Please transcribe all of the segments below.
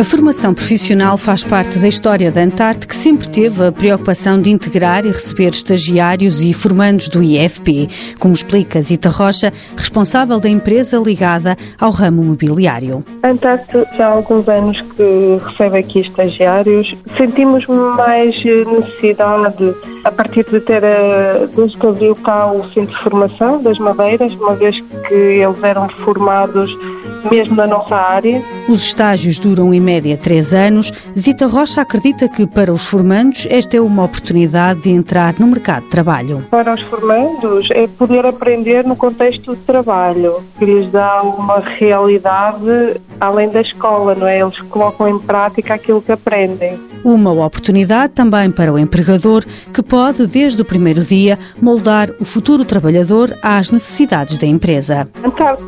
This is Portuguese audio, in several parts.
A formação profissional faz parte da história da Antarte, que sempre teve a preocupação de integrar e receber estagiários e formandos do IFP, como explica Zita Rocha, responsável da empresa ligada ao ramo mobiliário. A Antarte já há alguns anos que recebe aqui estagiários. Sentimos mais necessidade a partir de ter, desde que abriu cá o Centro de Formação das Madeiras, uma vez que eles eram formados mesmo na nossa área. Os estágios duram em média três anos. Zita Rocha acredita que para os formandos esta é uma oportunidade de entrar no mercado de trabalho. Para os formandos é poder aprender no contexto de trabalho, que lhes dá uma realidade além da escola, não é? Eles colocam em prática aquilo que aprendem. Uma oportunidade também para o empregador, que pode, desde o primeiro dia, moldar o futuro trabalhador às necessidades da empresa. Então,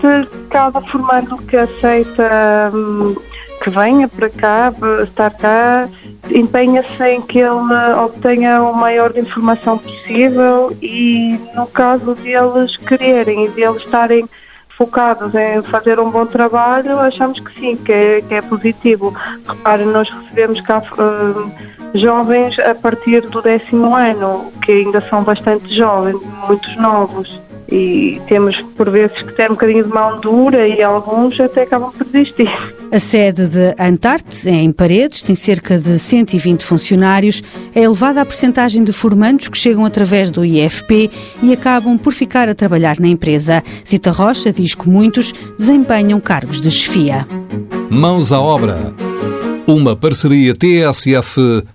cada formando que aceita hum, que venha para cá, estar cá, empenha-se em que ele obtenha o maior de informação possível e, no caso deles quererem e deles estarem focados em fazer um bom trabalho, achamos que sim, que é, que é positivo. Repare, nós recebemos cá uh, jovens a partir do décimo ano, que ainda são bastante jovens, muitos novos. E temos, por vezes, que ter um bocadinho de mão dura e alguns até acabam por desistir. A sede de Antarte, em Paredes, tem cerca de 120 funcionários. É elevada a percentagem de formandos que chegam através do IFP e acabam por ficar a trabalhar na empresa. Zita Rocha diz que muitos desempenham cargos de chefia. Mãos à obra. Uma parceria TSF-IEFP.